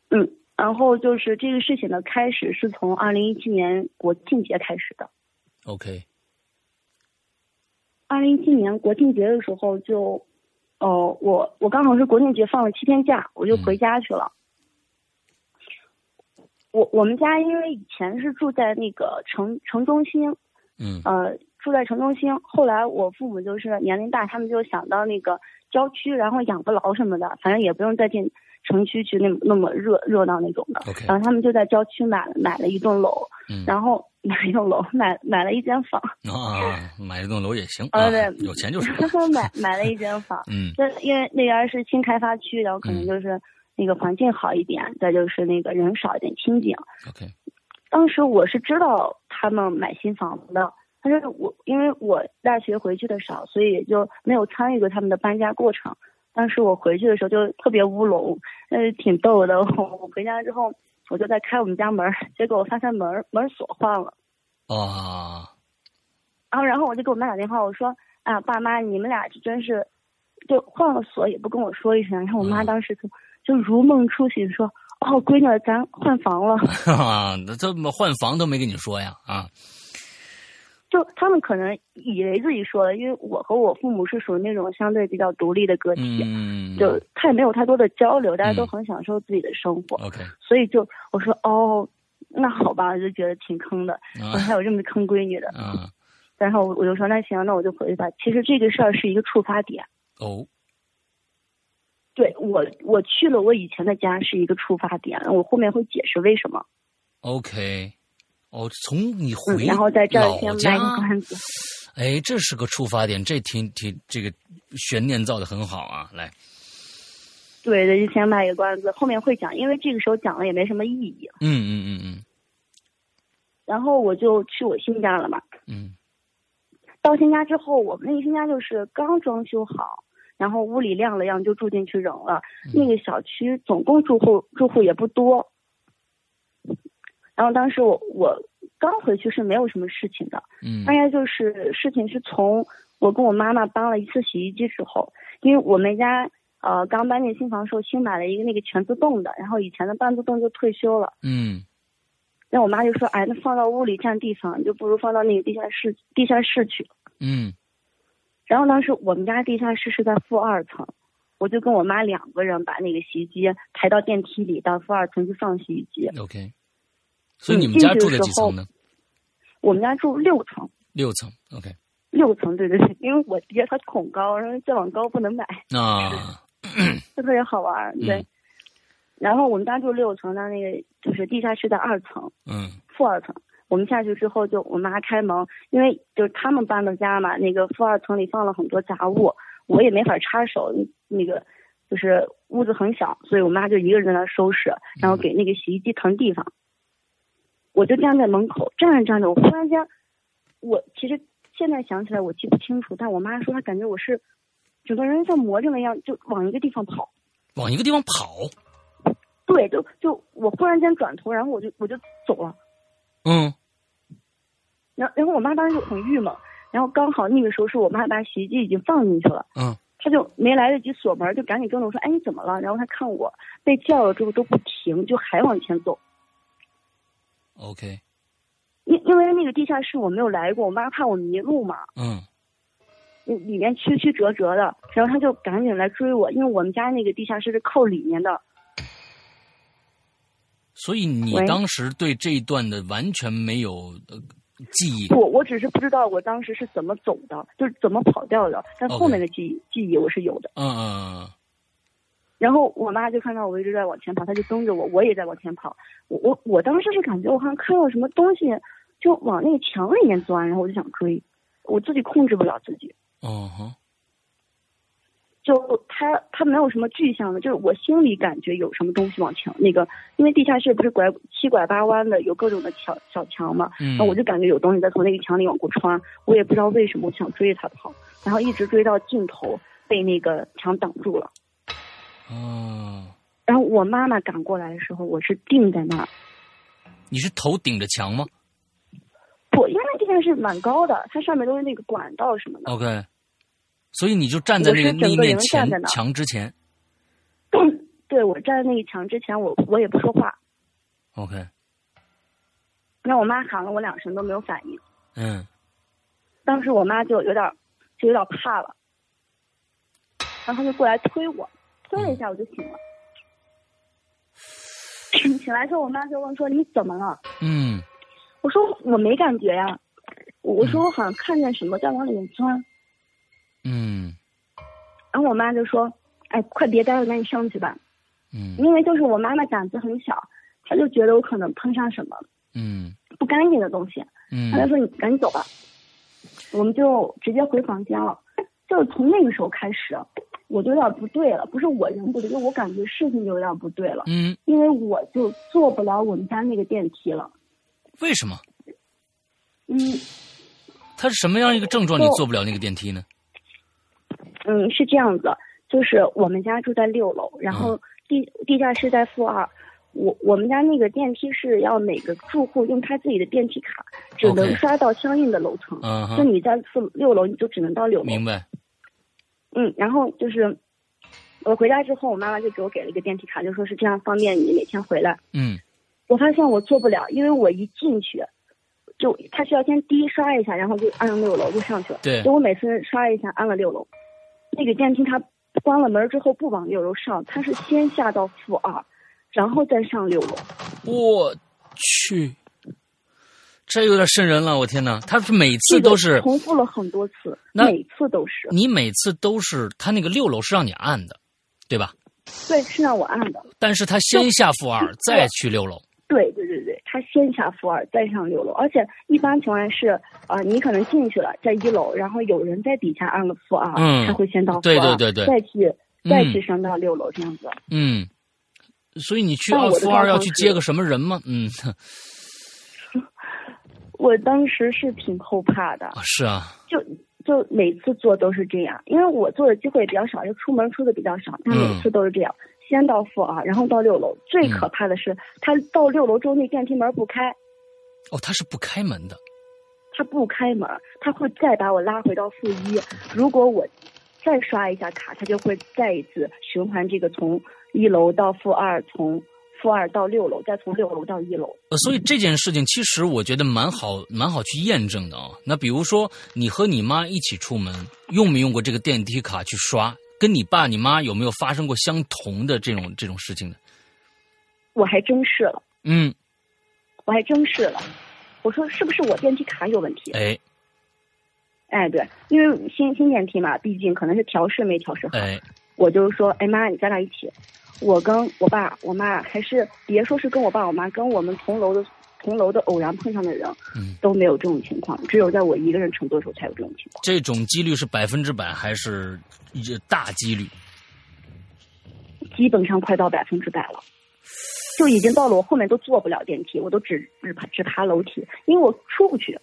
嗯，然后就是这个事情的开始是从二零一七年国庆节开始的。，OK，二零一七年国庆节的时候就，哦、我我刚好是国庆节放了七天假，我就回家去了。我我们家因为以前是住在那个城城中心，嗯呃，住在城中心。后来我父母就是年龄大，他们就想到那个郊区，然后养个老什么的，反正也不用再进城区去那么那么热热闹那种的。然后他们就在郊区买了买了一栋楼，嗯然后买了一栋楼，买买了一间房，啊，买一栋楼也行对，有钱就是，买买了一间房。嗯那因为那边是新开发区，然后可能嗯就是那个环境好一点，再就是那个人少一点，清静。，OK，当时我是知道他们买新房子的，但是我因为我大学回去的少，所以也就没有参与过他们的搬家过程。当时我回去的时候就特别乌龙，呃，挺逗的。我 我回家之后，我就在开我们家门，结果我发现门门锁换了。啊，然后，然后我就给我妈打电话，我说：“啊，爸妈，你们俩这真是，就换了锁也不跟我说一声。”然后我妈嗯当时就就如梦初醒，说：“哦，闺女，咱换房了。哈哈，那这么换房都没跟你说呀？啊，”就他们可能以为自己说了，因为我和我父母是属于那种相对比较独立的个体，嗯，就他也没有太多的交流，大家都嗯很享受自己的生活，OK，所以就我说：“哦，那好吧。”我就觉得挺坑的，还有这么坑闺女的。啊，然后我就说：“那行，那我就回去吧。”其实这个事儿是一个触发点。哦，对我，我去了我以前的家是一个触发点，我后面会解释为什么。OK，哦，从你嗯回，然后在这儿先卖个关子。哎，这是个出发点，这挺挺这个悬念造的很好啊！来，对对，就先卖个关子，后面会讲，因为这个时候讲了也没什么意义。嗯嗯嗯嗯然后我就去我新家了嘛。嗯到新家之后，我们那个新家就是刚装修好，然后屋里亮了样就住进去人了。那个小区总共住户住户也不多。然后当时我我刚回去是没有什么事情的，嗯大概就是事情是从我跟我妈妈搬了一次洗衣机之后，因为我们家呃刚搬进新房的时候新买了一个那个全自动的，然后以前的半自动就退休了，嗯然后我妈就说，哎，那放到屋里占地方，你就不如放到那个地下室地下室去。嗯然后当时我们家地下室是在负二层，我就跟我妈两个人把那个洗衣机抬到电梯里到负二层去放洗衣机。，OK。所以你们家住的几层呢？我们家住六层，六层，OK。六层，对对对，因为我爹他恐高，然后再往高不能买。啊，就特别好玩儿，对。嗯然后我们家住六层，那那个就是地下室在二层，嗯负二层。我们下去之后，就我妈开门，因为就是他们搬的家嘛，那个负二层里放了很多杂物，我也没法插手，那个就是屋子很小，所以我妈就一个人在那儿收拾，然后给那个洗衣机腾地方。我就站在门口站着站着，我忽然间，我其实现在想起来我记不清楚，但我妈说她感觉我是整个人像魔怔了一样，就往一个地方跑。往一个地方跑，对，就就我忽然间转头，然后我就我就走了，嗯然后然后我妈当时就很郁闷，然后刚好那个时候是我妈把洗衣机已经放进去了，嗯他就没来得及锁门，就赶紧跟着我说：“哎，你怎么了？”然后他看我被叫了之后都不停，就还往前走。OK，因因为那个地下室我没有来过，我妈怕我迷路嘛，嗯。里里面曲曲折折的，然后她就赶紧来追我，因为我们家那个地下室是靠里面的，所以你当时对这一段的完全没有呃记忆。不，我只是不知道我当时是怎么走的，就是怎么跑掉的，但后面的记忆记忆我是有的。嗯嗯嗯然后我妈就看到我一直在往前跑，她就跟着我，我也在往前跑。我我我当时是感觉我好像看到什么东西就往那个墙里面钻，然后我就想追，我自己控制不了自己。嗯哦哈，就他他没有什么具象的，就是我心里感觉有什么东西往墙那个，因为地下室不是拐七拐八弯的，有各种的小小墙嘛，嗯然后我就感觉有东西在从那个墙里往过穿，我也不知道为什么，我想追着他跑，然后一直追到尽头，被那个墙挡住了。哦，然后我妈妈赶过来的时候，我是定在那儿，你是头顶着墙吗？不，因为那地下室蛮高的，它上面都是那个管道什么的。？OK，所以你就站在那个我是整个人那面墙墙之前。对我站在那个墙之前，我我也不说话，OK，那我妈喊了我两声都没有反应。嗯。当时我妈就有点儿就有点怕了，然后她就过来推我，推了一下我就醒了。醒来之后，我妈就问说：“你怎么了嗯？”我说：“我没感觉呀。”我我说：“我好像看见什么在往里面钻。嗯”然后我妈就说：“哎，快别待了，赶紧上去吧。”嗯因为就是我妈妈胆子很小，她就觉得我可能碰上什么嗯不干净的东西，嗯她就说：“你赶紧走吧。”我们就直接回房间了。就是从那个时候开始，我就有点不对了，不是我人不对，就我感觉事情就有点不对了，嗯，因为我就坐不了我们家那个电梯了。为什么？嗯他是什么样一个症状？你坐不了那个电梯呢？嗯，是这样子，就是我们家住在六楼，然后地地下室在负二。我我们家那个电梯是要每个住户用他自己的电梯卡，只能刷到相应的楼层。嗯哼，就你在四六楼，你就只能到六楼。明白。嗯，然后就是我回家之后，我妈妈就给我给了一个电梯卡，就说是这样方便你每天回来。嗯我发现我做不了，因为我一进去，就他需要先第一刷一下，然后就按六楼就上去了。对就我每次刷一下按了六楼，那个电梯它关了门之后不往六楼上，它是先下到负二，然后再上六楼。我去，这有点瘆人了！我天哪，他是每次都是重复了很多次，那每次都是。你每次都是他那个六楼是让你按的，对吧？对，是让我按的。但是他先下负二，再去六楼。对对对对，他先下负二，再上六楼，而且一般情况下是啊、你可能进去了，在一楼，然后有人在底下按了负二，嗯他会先到负对二，对对对再去再嗯去升到六楼这样子。嗯，所以你去但我的二负二要去接个什么人吗？嗯，我当时是挺后怕的，啊是啊，就就每次做都是这样，因为我做的机会也比较少，就出门出的比较少，但每次都是这样，先到负二，然后到六楼。最可怕的是，他到六楼之后，那电梯门不开，哦，他是不开门的。他不开门，他会再把我拉回到负一。如果我再刷一下卡，他就会再一次循环这个从一楼到负二，从负二到六楼，再从六楼到一楼。呃，所以这件事情其实我觉得蛮好，蛮好去验证的啊、那比如说，你和你妈一起出门，用没用过这个电梯卡去刷？跟你爸、你妈有没有发生过相同的这种这种事情呢？我还真试了，嗯，我还真试了。我说是不是我电梯卡有问题？哎哎，对，因为新新电梯嘛，毕竟可能是调试没调试好。哎，我就说，哎妈，你咱俩一起。我跟我爸、我妈，还是别说是跟我爸、我妈，跟我们同楼的同楼的偶然碰上的人，嗯，都没有这种情况，只有在我一个人乘坐的时候才有这种情况。这种几率是百分之百还是一大几率？基本上快到百分之百了，就已经到了我后面都坐不了电梯，我都只只爬只爬楼梯，因为我出不去。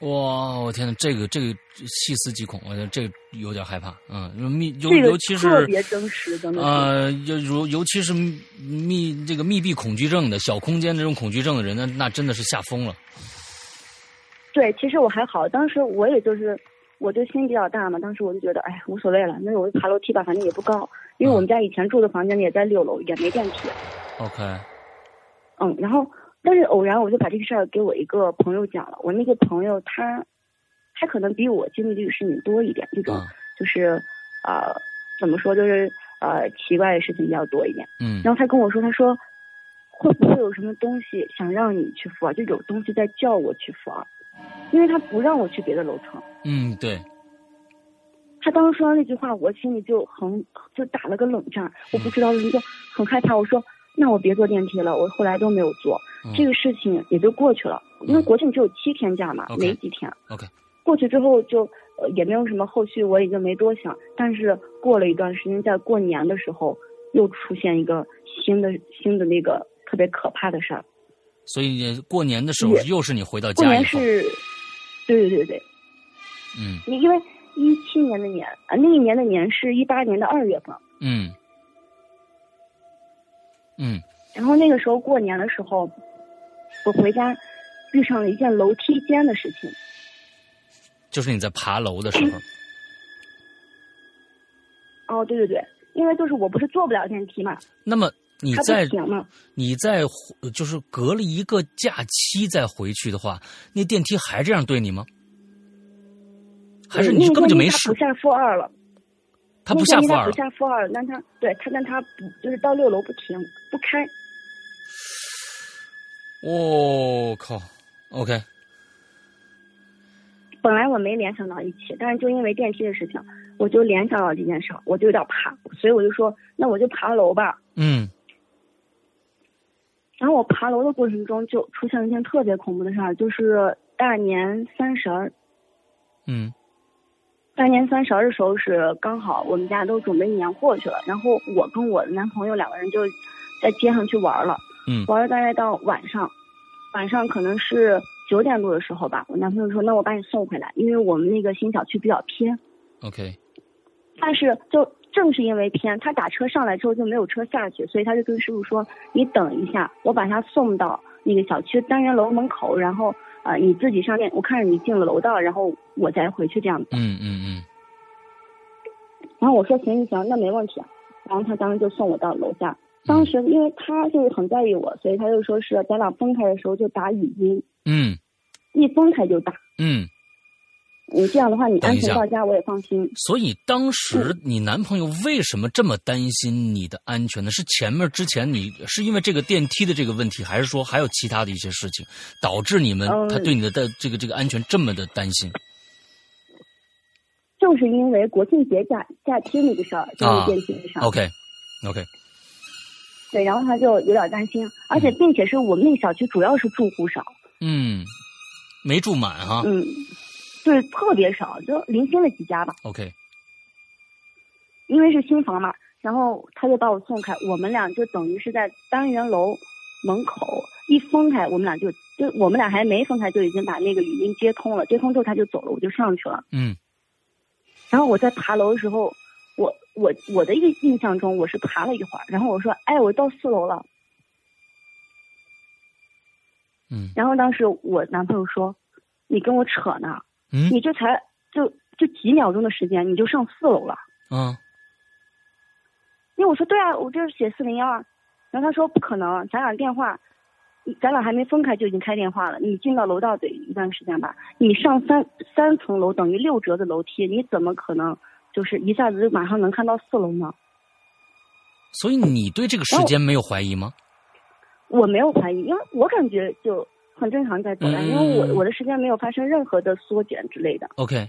哇，我天呐，这个这个细思极恐，我觉得这个有点害怕，嗯，密尤这个尤其是特别真实，真的。呃，尤尤尤其是密这个密闭恐惧症的小空间这种恐惧症的人，那那真的是吓疯了。对，其实我还好，当时我也就是我就心比较大嘛，当时我就觉得，哎，无所谓了，那我就爬楼梯吧，反正也不高，因为我们家以前住的房间也在六楼，也没电梯。OK，嗯，然后但是偶然我就把这个事儿给我一个朋友讲了，我那个朋友他他可能比我经历这个事情多一点，这种啊，就是呃怎么说，就是呃奇怪的事情比较多一点。嗯然后他跟我说，他说会不会有什么东西想让你去扶啊？就有东西在叫我去扶啊，因为他不让我去别的楼层。嗯，对，他当时说完那句话，我心里就很就打了个冷战，我不知道就很害怕。我说那我别坐电梯了，我后来都没有坐。嗯这个事情也就过去了，因为国庆只有七天假嘛没几天。OK 过去之后就呃也没有什么后续，我也就没多想。但是过了一段时间，在过年的时候又出现一个新的新的那个特别可怕的事儿。所以过年的时候又是你回到过家以后，年是，对对对对，嗯因因为一七年的年啊，那一年的年是一八年的二月份。嗯嗯然后那个时候过年的时候，我回家遇上了一件楼梯间的事情。就是你在爬楼的时候，哦，对对对，因为就是我不是坐不了电梯嘛，那么你在。你在就是隔了一个假期再回去的话，那电梯还这样对你吗？还是嗯你根本就没事不？下负二了，他不下负二不。下负二，但他对他但他不就是到六楼不停不开。我、靠，OK，本来我没联想到一起，但是就因为电梯的事情，我就联想到这件事，我就有点怕，所以我就说那我就爬楼吧。嗯。然后我爬楼的过程中就出现了一件特别恐怖的事儿，就是大年三十儿，嗯。大年三十儿的时候是刚好我们家都准备年货去了，然后我跟我的男朋友两个人就在街上去玩了，嗯玩了大概到晚上，晚上可能是九点多的时候吧，我男朋友说那我把你送回来，因为我们那个新小区比较偏，，OK，但是就正是因为偏，他打车上来之后就没有车下去，所以他就跟师傅说：“你等一下，我把他送到那个小区单元楼门口，然后呃你自己上电，我看着你进了楼道，然后我再回去这样子。嗯嗯嗯”然后我说：“行行行，那没问题。”然后他当时就送我到楼下。当时因为他就是很在意我，所以他就说是咱俩分开的时候就打语音，嗯一分开就打。嗯。你这样的话，你安全到家我也放心。所以当时你男朋友为什么这么担心你的安全呢？是前面之前你是因为这个电梯的这个问题，还是说还有其他的一些事情导致你们嗯他对你的的这个这个安全这么的担心？就是因为国庆节假假期那个事儿，就啊是电梯上。OK OK 对，然后他就有点担心，而且并且是我们那个小区主要是住户少，嗯，没住满哈。嗯，对，特别少，就零星的几家吧，OK 因为是新房嘛。然后他就把我送开，我们俩就等于是在单元楼门口一分开，我们俩就就我们俩还没分开就已经把那个语音接通了，接通之后他就走了，我就上去了。嗯然后我在爬楼的时候，我我我的一个印象中我是爬了一会儿，然后我说，哎，我到四楼了。嗯然后当时我男朋友说：“你跟我扯呢，嗯你这才就就几秒钟的时间，你就上四楼了。啊因为我说对啊，我这是写四零幺啊。然后他说不可能，咱俩电话，咱俩还没分开就已经开电话了。你进到楼道得一段时间吧，你上三三层楼等于六折的楼梯，你怎么可能就是一下子就马上能看到四楼呢？所以你对这个时间没有怀疑吗？我没有怀疑，因为我感觉就很正常在走来，嗯因为我我的时间没有发生任何的缩减之类的。OK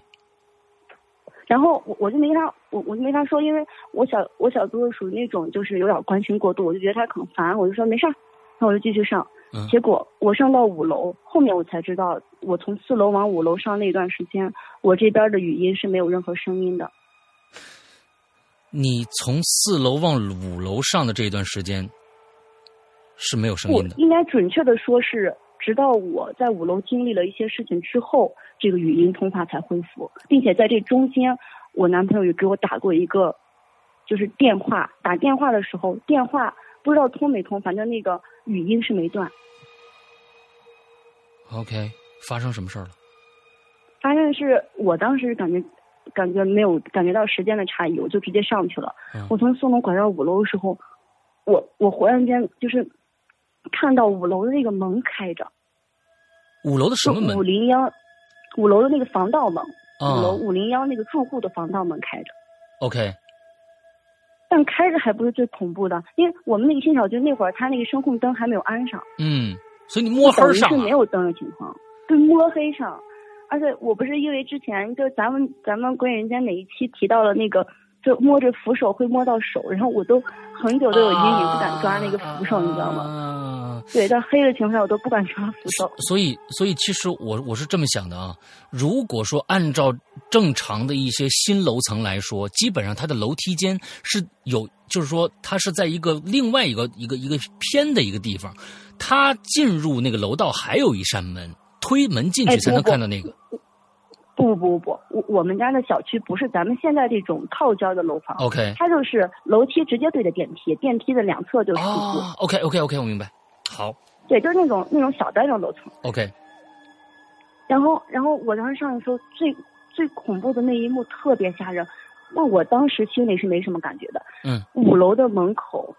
然后我我就没跟他，我我就没跟他说，因为我小我小姑是属于那种就是有点关心过度，我就觉得他很烦，我就说没事儿，那我就继续上。嗯结果我上到五楼，后面我才知道，我从四楼往五楼上那段时间，我这边的语音是没有任何声音的。你从四楼往五楼上的这一段时间是没有声音的。应该准确的说是，直到我在五楼经历了一些事情之后，这个语音通话才恢复，并且在这中间，我男朋友也给我打过一个，就是电话。打电话的时候，电话不知道通没通，反正那个语音是没断。OK，发生什么事儿了？发现是我当时感觉感觉没有感觉到时间的差异，我就直接上去了。嗯我从四楼拐到五楼的时候，我我忽然间就是看到五楼的那个门开着，五楼的什么门五？零幺，五楼的那个防盗门，五楼啊五零幺那个住户的防盗门开着。，OK，但开着还不是最恐怖的，因为我们那个新小区那会儿，它那个声控灯还没有安上，嗯，所以你摸黑等于上啊？是没有灯的情况，对，摸黑上。而且我不是因为之前就咱们咱们归人间哪一期提到了那个，就摸着扶手会摸到手，然后我都很久都有阴影，不敢抓那个扶手，你知道吗？吗？对，在黑的情况下我都不敢抓扶手。所以，所以其实我我是这么想的啊，如果说按照正常的一些新楼层来说，基本上它的楼梯间是有，就是说它是在一个另外一个一个一个偏的一个地方，它进入那个楼道还有一扇门，推门进去哎才能看到那个。不不不，我我们家的小区不是咱们现在这种套间的楼房，OK，它就是楼梯直接对着电梯，电梯的两侧就是住户。哦，OK OK OK，我明白。好对，就是那种那种小单元楼层。，OK，然后，然后我当时上去时候，最最恐怖的那一幕特别吓人。那我当时心里是没什么感觉的。嗯，五楼的门口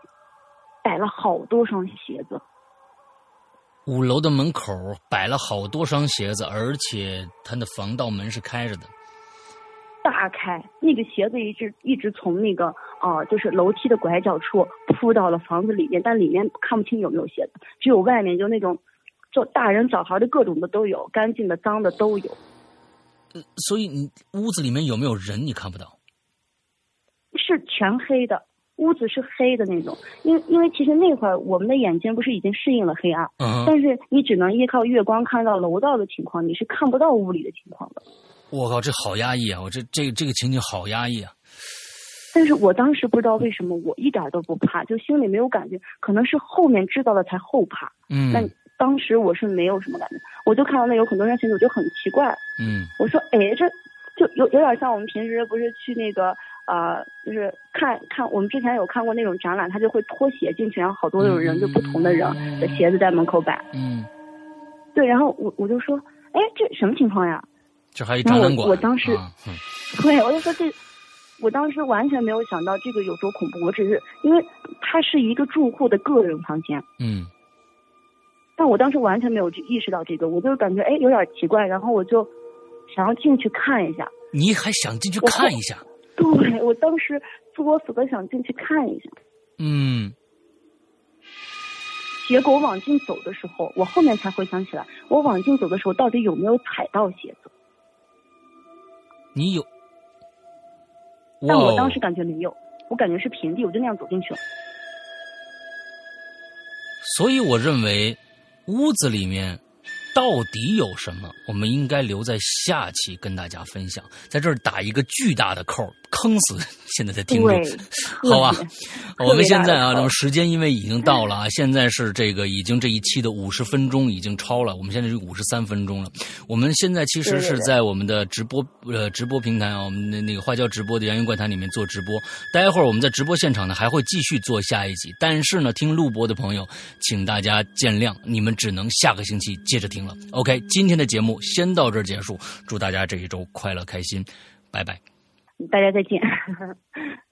摆了好多双鞋子，五楼的门口摆了好多双鞋子，而且它的防盗门是开着的。大开，那个鞋子一直一直从那个啊、呃就是楼梯的拐角处铺到了房子里面，但里面看不清有没有鞋子，只有外面就那种，就大人小孩的各种的都有，干净的、脏的都有。所以你屋子里面有没有人？你看不到。是全黑的，屋子是黑的那种。因为因为其实那会儿我们的眼睛不是已经适应了黑暗，嗯，但是你只能依靠月光看到楼道的情况，你是看不到屋里的情况的。我靠，这好压抑啊！我这这这个情景好压抑啊！但是我当时不知道为什么我一点都不怕，就心里没有感觉，可能是后面知道了才后怕。嗯但当时我是没有什么感觉，我就看到那有很多人群组，我就很奇怪，嗯我说，哎，这就有有点像我们平时不是去那个呃，就是看看我们之前有看过那种展览，他就会脱鞋进去，然后好多那种人就不同的人的鞋子在门口摆。嗯，对，然后我我就说，哎，这什么情况呀？这还有展览馆。我当时啊嗯 对，我就说这，我当时完全没有想到这个有多恐怖，我只是因为它是一个住户的个人房间，嗯但我当时完全没有去意识到这个，我就感觉哎有点奇怪，然后我就想要进去看一下。你还想进去看一下？对我当时作死的想进去看一下，嗯结果我往进走的时候，我后面才回想起来，我往进走的时候到底有没有踩到鞋子？你有？但我当时感觉没有，我感觉是平地，我就那样走进去了。所以我认为，屋子里面到底有什么，我们应该留在下期跟大家分享。在这儿打一个巨大的扣，坑死现在的听众。对，好吧我们现在啊，那么时间因为已经到了啊，现在是这个已经这一期的五十分钟已经超了，我们现在是五十三分钟了。我们现在其实是在我们的直播呃直播平台啊，我们的那个花椒直播的《洋芋怪谈》里面做直播。待会儿我们在直播现场呢还会继续做下一集，但是呢，听录播的朋友，请大家见谅，你们只能下个星期接着听了。OK，今天的节目先到这儿结束，祝大家这一周快乐开心，拜拜。大家再见。